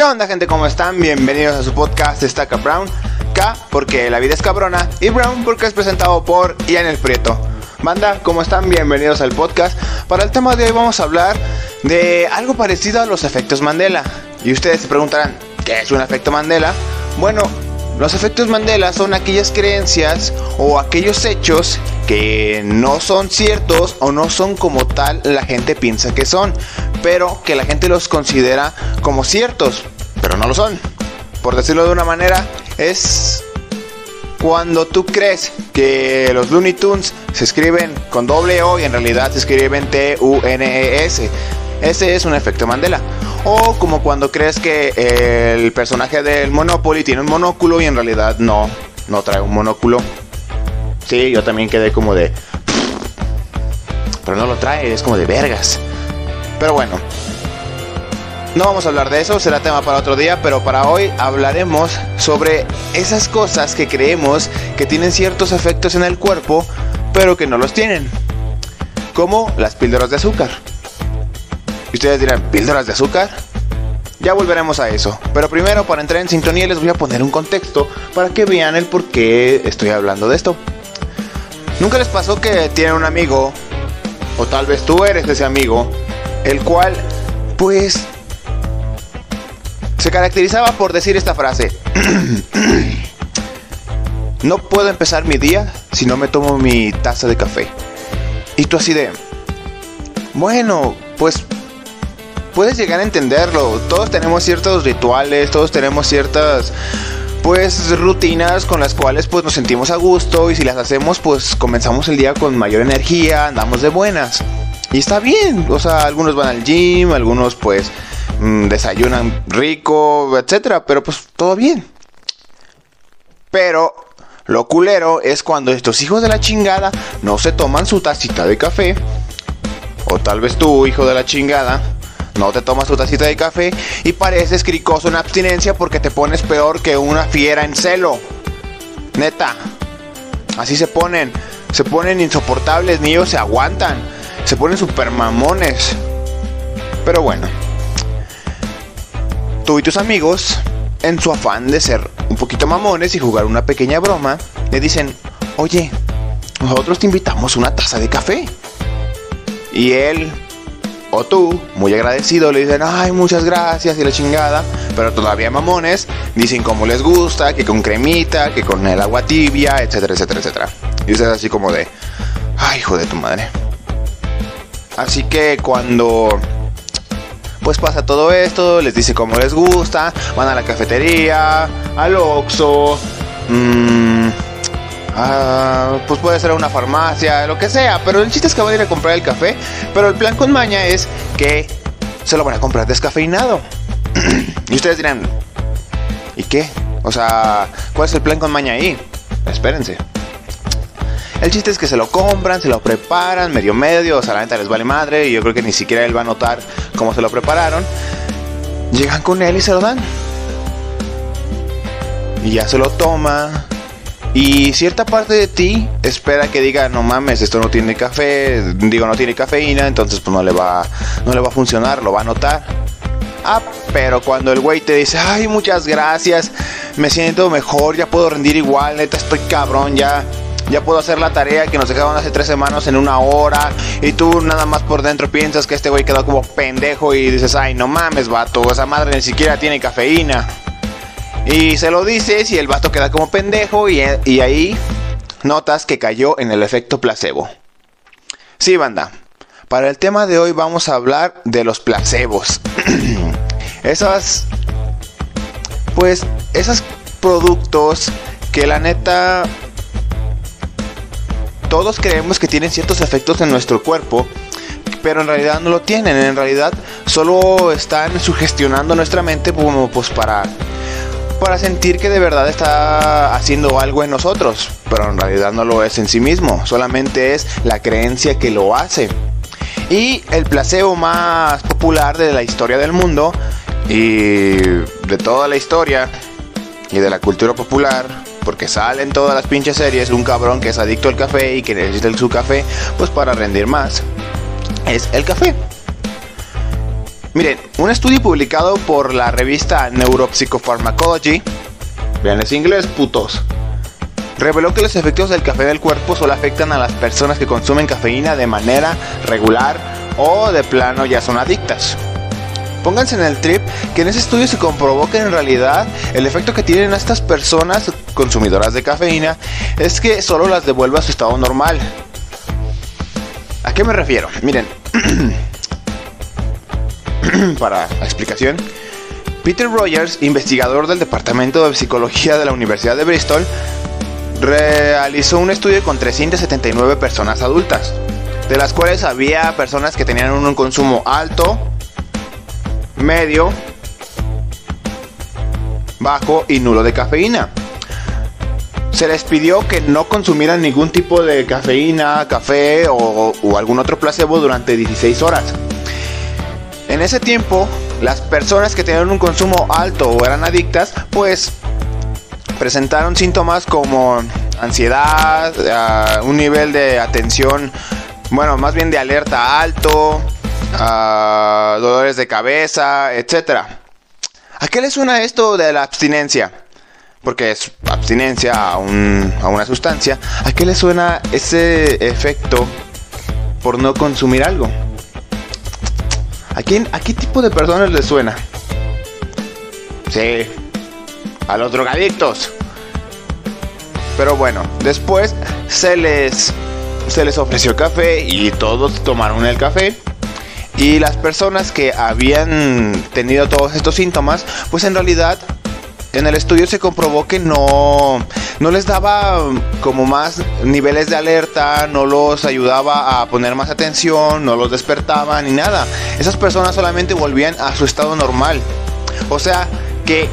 ¿Qué onda gente? ¿Cómo están? Bienvenidos a su podcast Destaca Brown. K porque la vida es cabrona y Brown porque es presentado por Ian el Prieto. Banda, ¿cómo están? Bienvenidos al podcast. Para el tema de hoy vamos a hablar de algo parecido a los efectos Mandela. Y ustedes se preguntarán, ¿qué es un efecto Mandela? Bueno, los efectos Mandela son aquellas creencias o aquellos hechos que no son ciertos o no son como tal la gente piensa que son, pero que la gente los considera como ciertos, pero no lo son. Por decirlo de una manera, es cuando tú crees que los Looney Tunes se escriben con doble O y en realidad se escriben T-U-N-E-S. Ese es un efecto Mandela. O como cuando crees que el personaje del Monopoly tiene un monóculo y en realidad no, no trae un monóculo. Sí, yo también quedé como de... Pero no lo trae, es como de vergas. Pero bueno. No vamos a hablar de eso, será tema para otro día, pero para hoy hablaremos sobre esas cosas que creemos que tienen ciertos efectos en el cuerpo, pero que no los tienen. Como las píldoras de azúcar. Y ustedes dirán, ¿píldoras de azúcar? Ya volveremos a eso. Pero primero, para entrar en sintonía, les voy a poner un contexto para que vean el por qué estoy hablando de esto. ¿Nunca les pasó que tienen un amigo, o tal vez tú eres ese amigo, el cual, pues, se caracterizaba por decir esta frase? no puedo empezar mi día si no me tomo mi taza de café. Y tú así de, bueno, pues puedes llegar a entenderlo. Todos tenemos ciertos rituales, todos tenemos ciertas pues rutinas con las cuales pues nos sentimos a gusto y si las hacemos pues comenzamos el día con mayor energía, andamos de buenas. Y está bien, o sea, algunos van al gym, algunos pues mmm, desayunan rico, etcétera, pero pues todo bien. Pero lo culero es cuando estos hijos de la chingada no se toman su tacita de café. O tal vez tú, hijo de la chingada, no te tomas tu tacita de café y pareces cricoso en abstinencia porque te pones peor que una fiera en celo. Neta. Así se ponen. Se ponen insoportables, ni ellos se aguantan. Se ponen super mamones. Pero bueno. Tú y tus amigos, en su afán de ser un poquito mamones y jugar una pequeña broma, le dicen, oye, nosotros te invitamos una taza de café. Y él, o tú, muy agradecido, le dicen, ay, muchas gracias y la chingada. Pero todavía mamones dicen cómo les gusta, que con cremita, que con el agua tibia, etcétera, etcétera, etcétera. Y ustedes así como de, ay, hijo de tu madre. Así que cuando pues pasa todo esto, les dice cómo les gusta, van a la cafetería, al Oxxo, mmm, Ah, pues puede ser una farmacia, lo que sea, pero el chiste es que van a ir a comprar el café, pero el plan con maña es que se lo van a comprar descafeinado. y ustedes dirán, ¿y qué? O sea, ¿cuál es el plan con maña ahí? Espérense. El chiste es que se lo compran, se lo preparan, medio medio, o sea, la neta les vale madre, y yo creo que ni siquiera él va a notar cómo se lo prepararon. Llegan con él y se lo dan. Y ya se lo toma, y cierta parte de ti espera que diga, no mames, esto no tiene café, digo, no tiene cafeína, entonces pues no le va, no le va a funcionar, lo va a notar. Ah, pero cuando el güey te dice, ay, muchas gracias, me siento mejor, ya puedo rendir igual, neta, estoy cabrón, ya, ya puedo hacer la tarea que nos dejaron hace tres semanas en una hora, y tú nada más por dentro piensas que este güey quedó como pendejo y dices, ay, no mames, vato, esa madre ni siquiera tiene cafeína. Y se lo dices y el vato queda como pendejo y, y, ahí notas que cayó en el efecto placebo. Sí, banda. Para el tema de hoy vamos a hablar de los placebos. Esas... Pues esos productos que la neta... Todos creemos que tienen ciertos efectos en nuestro cuerpo, pero en realidad no lo tienen. En realidad solo están sugestionando nuestra mente como pues para para sentir que de verdad está haciendo algo en nosotros, pero en realidad no lo es en sí mismo, solamente es la creencia que lo hace. Y el placebo más popular de la historia del mundo y de toda la historia y de la cultura popular, porque salen todas las pinches series un cabrón que es adicto al café y que necesita su café pues para rendir más, es el café. Miren, un estudio publicado por la revista Neuropsychopharmacology, vean es inglés, putos, reveló que los efectos del café del cuerpo solo afectan a las personas que consumen cafeína de manera regular o de plano ya son adictas. Pónganse en el trip que en ese estudio se comprobó que en realidad el efecto que tienen estas personas consumidoras de cafeína es que solo las devuelve a su estado normal. ¿A qué me refiero? Miren, para la explicación, Peter Rogers, investigador del Departamento de Psicología de la Universidad de Bristol, realizó un estudio con 379 personas adultas, de las cuales había personas que tenían un consumo alto, medio, bajo y nulo de cafeína. Se les pidió que no consumieran ningún tipo de cafeína, café o, algún otro placebo durante 16 horas. En ese tiempo, las personas que tenían un consumo alto o eran adictas, pues presentaron síntomas como ansiedad, ah, un nivel de atención, bueno, más bien de alerta alto, dolores de cabeza, etc. ¿A qué le suena esto de la abstinencia? Porque es abstinencia a, a una sustancia. ¿A qué le suena ese efecto por no consumir algo? ¿A, quién, ¿A qué tipo de personas le suena? Sí, a los drogadictos. Pero bueno, después se les, se les ofreció café y todos tomaron el café. Y las personas que habían tenido todos estos síntomas, pues en realidad en el estudio se comprobó que no, no les daba como más niveles de alerta, no los ayudaba a poner más atención, no los despertaba ni nada. Esas personas solamente volvían a su estado normal. O sea que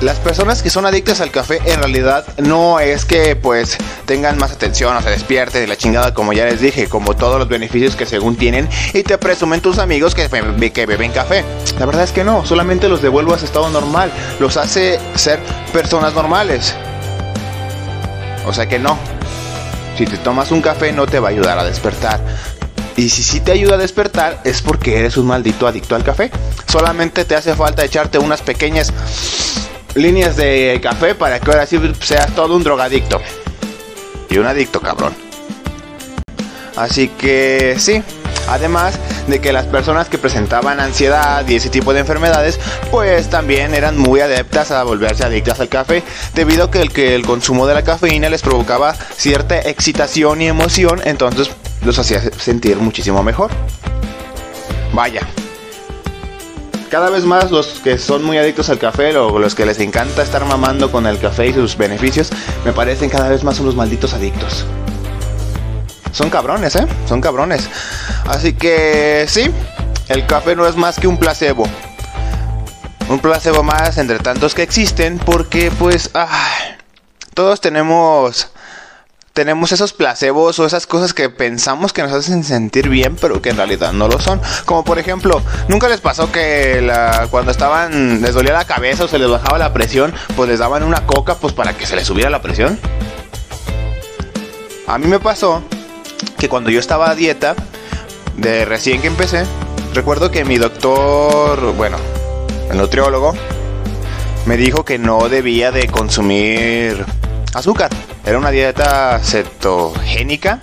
las personas que son adictas al café en realidad no es que pues tengan más atención o se despierten de la chingada como ya les dije, como todos los beneficios que según tienen y te presumen tus amigos que, beben café. La verdad es que no, solamente los devuelve a su estado normal, los hace ser personas normales. O sea que no, si te tomas un café no te va a ayudar a despertar. Y si sí te ayuda a despertar es porque eres un maldito adicto al café. Solamente te hace falta echarte unas pequeñas líneas de café para que ahora sí seas todo un drogadicto. Y un adicto, cabrón. Así que sí, además de que las personas que presentaban ansiedad y ese tipo de enfermedades, pues también eran muy adeptas a volverse adictas al café, debido a que el, que el consumo de la cafeína les provocaba cierta excitación y emoción, entonces los hacía sentir muchísimo mejor. Vaya, cada vez más los que son muy adictos al café o los que les encanta estar mamando con el café y sus beneficios, me parecen cada vez más son los malditos adictos. Son cabrones, ¿eh? Son cabrones. Así que sí, el café no es más que un placebo. Un placebo más entre tantos que existen porque pues todos tenemos tenemos esos placebos o esas cosas que pensamos que nos hacen sentir bien, pero que en realidad no lo son. Como por ejemplo, ¿nunca les pasó que cuando estaban, les dolía la cabeza o se les bajaba la presión, pues les daban una coca pues para que se les subiera la presión? A mí me pasó que cuando yo estaba a dieta, de recién que empecé, recuerdo que mi doctor, bueno, el nutriólogo, me dijo que no debía de consumir azúcar. Era una dieta cetogénica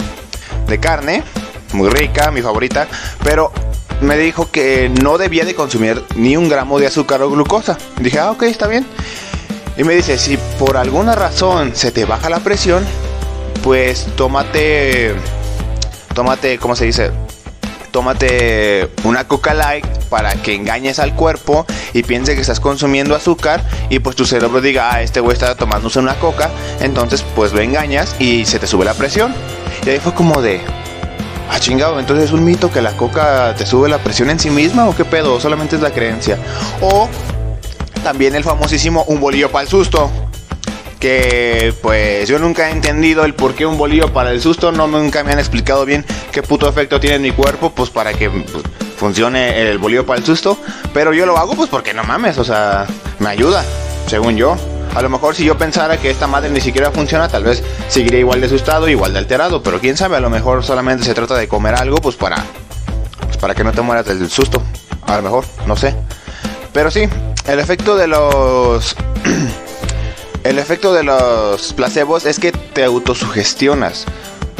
de carne, muy rica, mi favorita, pero me dijo que no debía de consumir ni un gramo de azúcar o glucosa. Dije, ah, ok, está bien. Y me dice, si por alguna razón se te baja la presión, pues tómate, tómate, ¿cómo se dice? Tómate una Coca Light para que engañes al cuerpo y piense que estás consumiendo azúcar y pues tu cerebro diga, ah, este güey está tomándose una coca, entonces pues lo engañas y se te sube la presión. Y ahí fue como de, ah, chingado, entonces es un mito que la coca te sube la presión en sí misma o qué pedo, solamente es la creencia. O también el famosísimo un bolillo para el susto que pues yo nunca he entendido el por qué un bolillo para el susto, no nunca me han explicado bien qué puto efecto tiene en mi cuerpo, pues para que pues, funcione el bolillo para el susto, pero yo lo hago pues porque no mames, o sea, me ayuda, según yo. A lo mejor si yo pensara que esta madre ni siquiera funciona, tal vez seguiría igual de asustado, igual de alterado, pero quién sabe, a lo mejor solamente se trata de comer algo pues para pues para que no te mueras del susto. A lo mejor, no sé. Pero sí, el efecto de los... el efecto de los placebos es que te autosugestionas.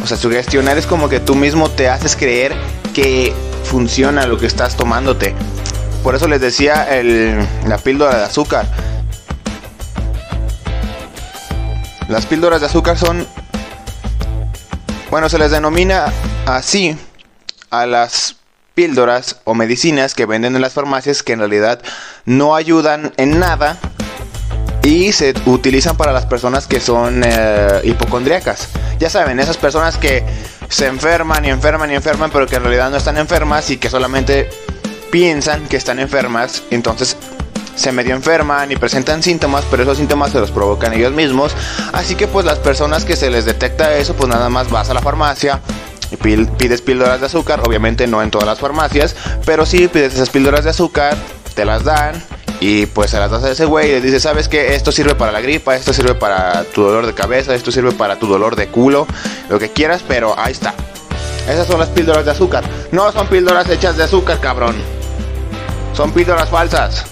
O sea, sugestionar es como que tú mismo te haces creer que funciona lo que estás tomándote. Por eso les decía la píldora de azúcar. Las píldoras de azúcar son... Bueno, se les denomina así a las píldoras o medicinas que venden en las farmacias que en realidad no ayudan en nada y se utilizan para las personas que son eh, hipocondriacas. Ya saben, esas personas que se enferman y enferman y enferman, pero que en realidad no están enfermas y que solamente piensan que están enfermas, entonces se medio enferman y presentan síntomas, pero esos síntomas se los provocan ellos mismos. Así que pues las personas que se les detecta eso, pues nada más vas a la farmacia, y pides píldoras de azúcar, obviamente no en todas las farmacias, pero sí pides esas píldoras de azúcar, te las dan y pues se las das a ese güey le dices, ¿sabes qué? Esto sirve para la gripa, esto sirve para tu dolor de cabeza, esto sirve para tu dolor de culo, lo que quieras, pero ahí está. Esas son las píldoras de azúcar. No son píldoras hechas de azúcar, cabrón. Son píldoras falsas.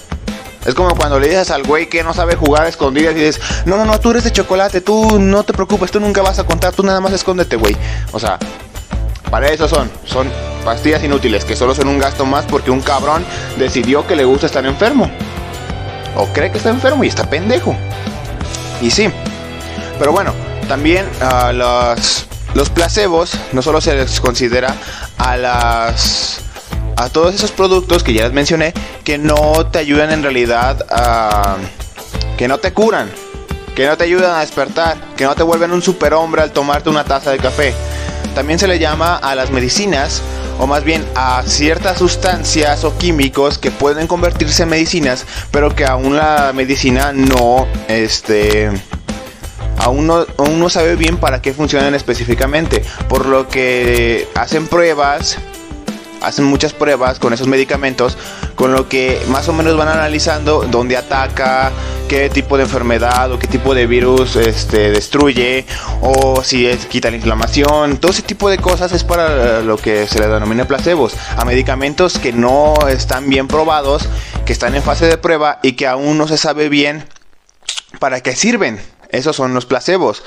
Es como cuando le dices al güey que no sabe jugar a escondidas y dices, no, no, no, tú eres de chocolate, tú no te preocupes, tú nunca vas a contar, tú nada más escóndete, güey. O sea, para eso son, son pastillas inútiles que solo son un gasto más porque un cabrón decidió que le gusta estar enfermo o cree que está enfermo y está pendejo. Y sí. Pero bueno, también uh, los, los placebos no solo se les considera a las a todos esos productos que ya les mencioné que no te ayudan en realidad a que no te curan, que no te ayudan a despertar, que no te vuelven un superhombre al tomarte una taza de café. También se le llama a las medicinas o más bien a ciertas sustancias o químicos que pueden convertirse en medicinas, pero que aún la medicina no, este, aún no, aún no sabe bien para qué funcionan específicamente, por lo que hacen pruebas hacen muchas pruebas con esos medicamentos, con lo que más o menos van analizando dónde ataca, qué tipo de enfermedad o qué tipo de virus este, destruye, o si es, quita la inflamación, todo ese tipo de cosas es para lo que se le denomina placebos, a medicamentos que no están bien probados, que están en fase de prueba y que aún no se sabe bien para qué sirven. Esos son los placebos.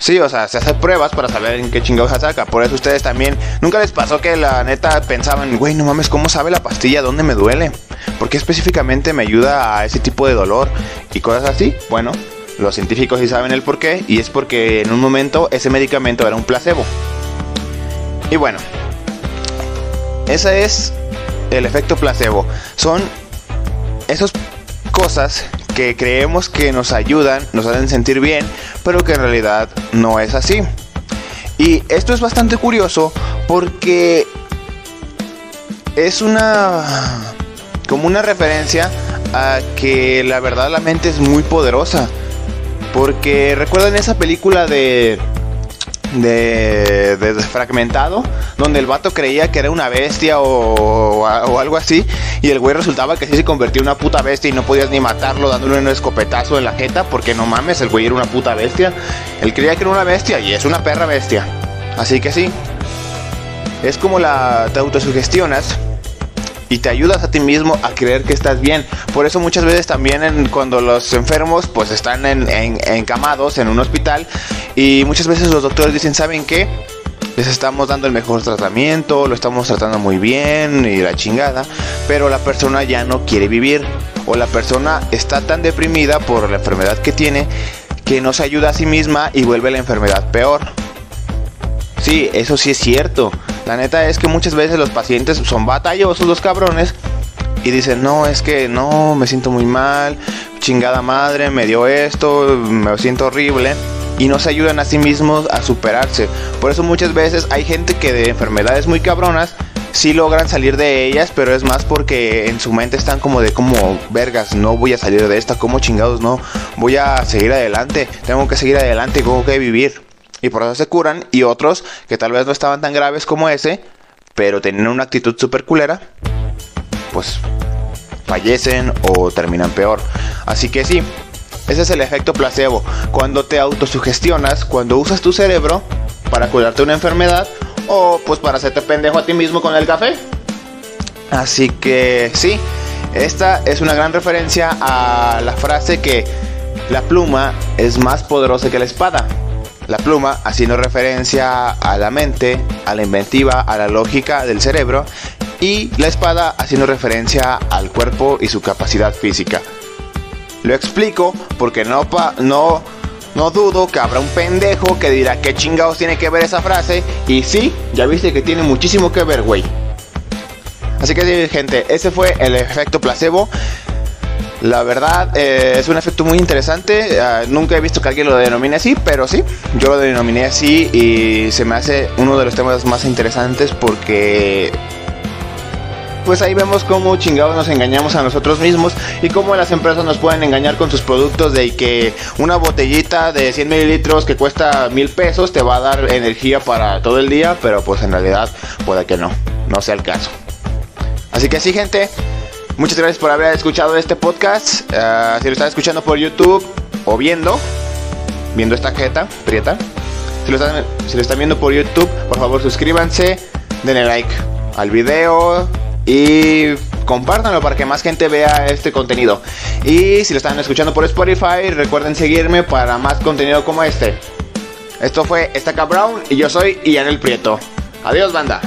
Sí, o sea, se hacen pruebas para saber en qué chingados ataca. Por eso ustedes también. Nunca les pasó que la neta pensaban, güey, no mames, ¿cómo sabe la pastilla? ¿Dónde me duele? ¿Por qué específicamente me ayuda a ese tipo de dolor? Y cosas así. Bueno, los científicos sí saben el por qué. Y es porque en un momento ese medicamento era un placebo. Y bueno, ese es el efecto placebo. Son esas cosas que creemos que nos ayudan, nos hacen sentir bien, pero que en realidad no es así. Y esto es bastante curioso porque es una como una referencia a que la verdad la mente es muy poderosa. Porque recuerdan esa película de de, desfragmentado, donde el vato creía que era una bestia o, algo así, y el güey resultaba que sí se convertía en una puta bestia y no podías ni matarlo dándole un escopetazo en la jeta, porque no mames, el güey era una puta bestia. Él creía que era una bestia y es una perra bestia. Así que sí, es como la te autosugestionas y te ayudas a ti mismo a creer que estás bien. Por eso muchas veces también cuando los enfermos pues están en, encamados en un hospital y muchas veces los doctores dicen, ¿saben qué? Les estamos dando el mejor tratamiento, lo estamos tratando muy bien y la chingada, pero la persona ya no quiere vivir o la persona está tan deprimida por la enfermedad que tiene que no se ayuda a sí misma y vuelve la enfermedad peor. Sí, eso sí es cierto. La neta es que muchas veces los pacientes son batallosos los cabrones y dicen, no, es que no, me siento muy mal, chingada madre, me dio esto, me siento horrible. Y no se ayudan a sí mismos a superarse. Por eso muchas veces hay gente que de enfermedades muy cabronas sí logran salir de ellas, pero es más porque en su mente están como de como vergas, no voy a salir de esta, como chingados, no, voy a seguir adelante, tengo que seguir adelante, tengo que vivir y por eso se curan. Y otros que tal vez no estaban tan graves como ese, pero tenían una actitud super culera, pues fallecen o terminan peor. Así que sí, ese es el efecto placebo. Cuando te autosugestionas, cuando usas tu cerebro para curarte una enfermedad o pues para hacerte pendejo a ti mismo con el café. Así que sí, esta es una gran referencia a la frase que la pluma es más poderosa que la espada. La pluma haciendo referencia a la mente, a la inventiva, a la lógica del cerebro y la espada haciendo referencia al cuerpo y su capacidad física. Lo explico porque no, no, no dudo que habrá un pendejo que dirá que chingados tiene que ver esa frase y sí, ya viste que tiene muchísimo que ver, güey. Así que sí, gente, ese fue el efecto placebo. La verdad eh, es un efecto muy interesante. Ah, nunca he visto que alguien lo denomine así, pero sí, yo lo denominé así y se me hace uno de los temas más interesantes porque pues ahí vemos cómo chingados nos engañamos a nosotros mismos y cómo las empresas nos pueden engañar con sus productos de que una botellita de 100 mililitros que cuesta mil pesos te va a dar energía para todo el día, pero pues en realidad puede que no, no sea el caso. Así que sí, gente, muchas gracias por haber escuchado este podcast. Ah, si lo están escuchando por YouTube o viendo, viendo esta jeta, prieta. Si lo, están, viendo por YouTube, por favor suscríbanse, denle like al video y compártanlo para que más gente vea este contenido. Y si lo están escuchando por Spotify, recuerden seguirme para más contenido como este. Esto fue Estaca Brown y yo soy Ian el Prieto. Adiós, banda.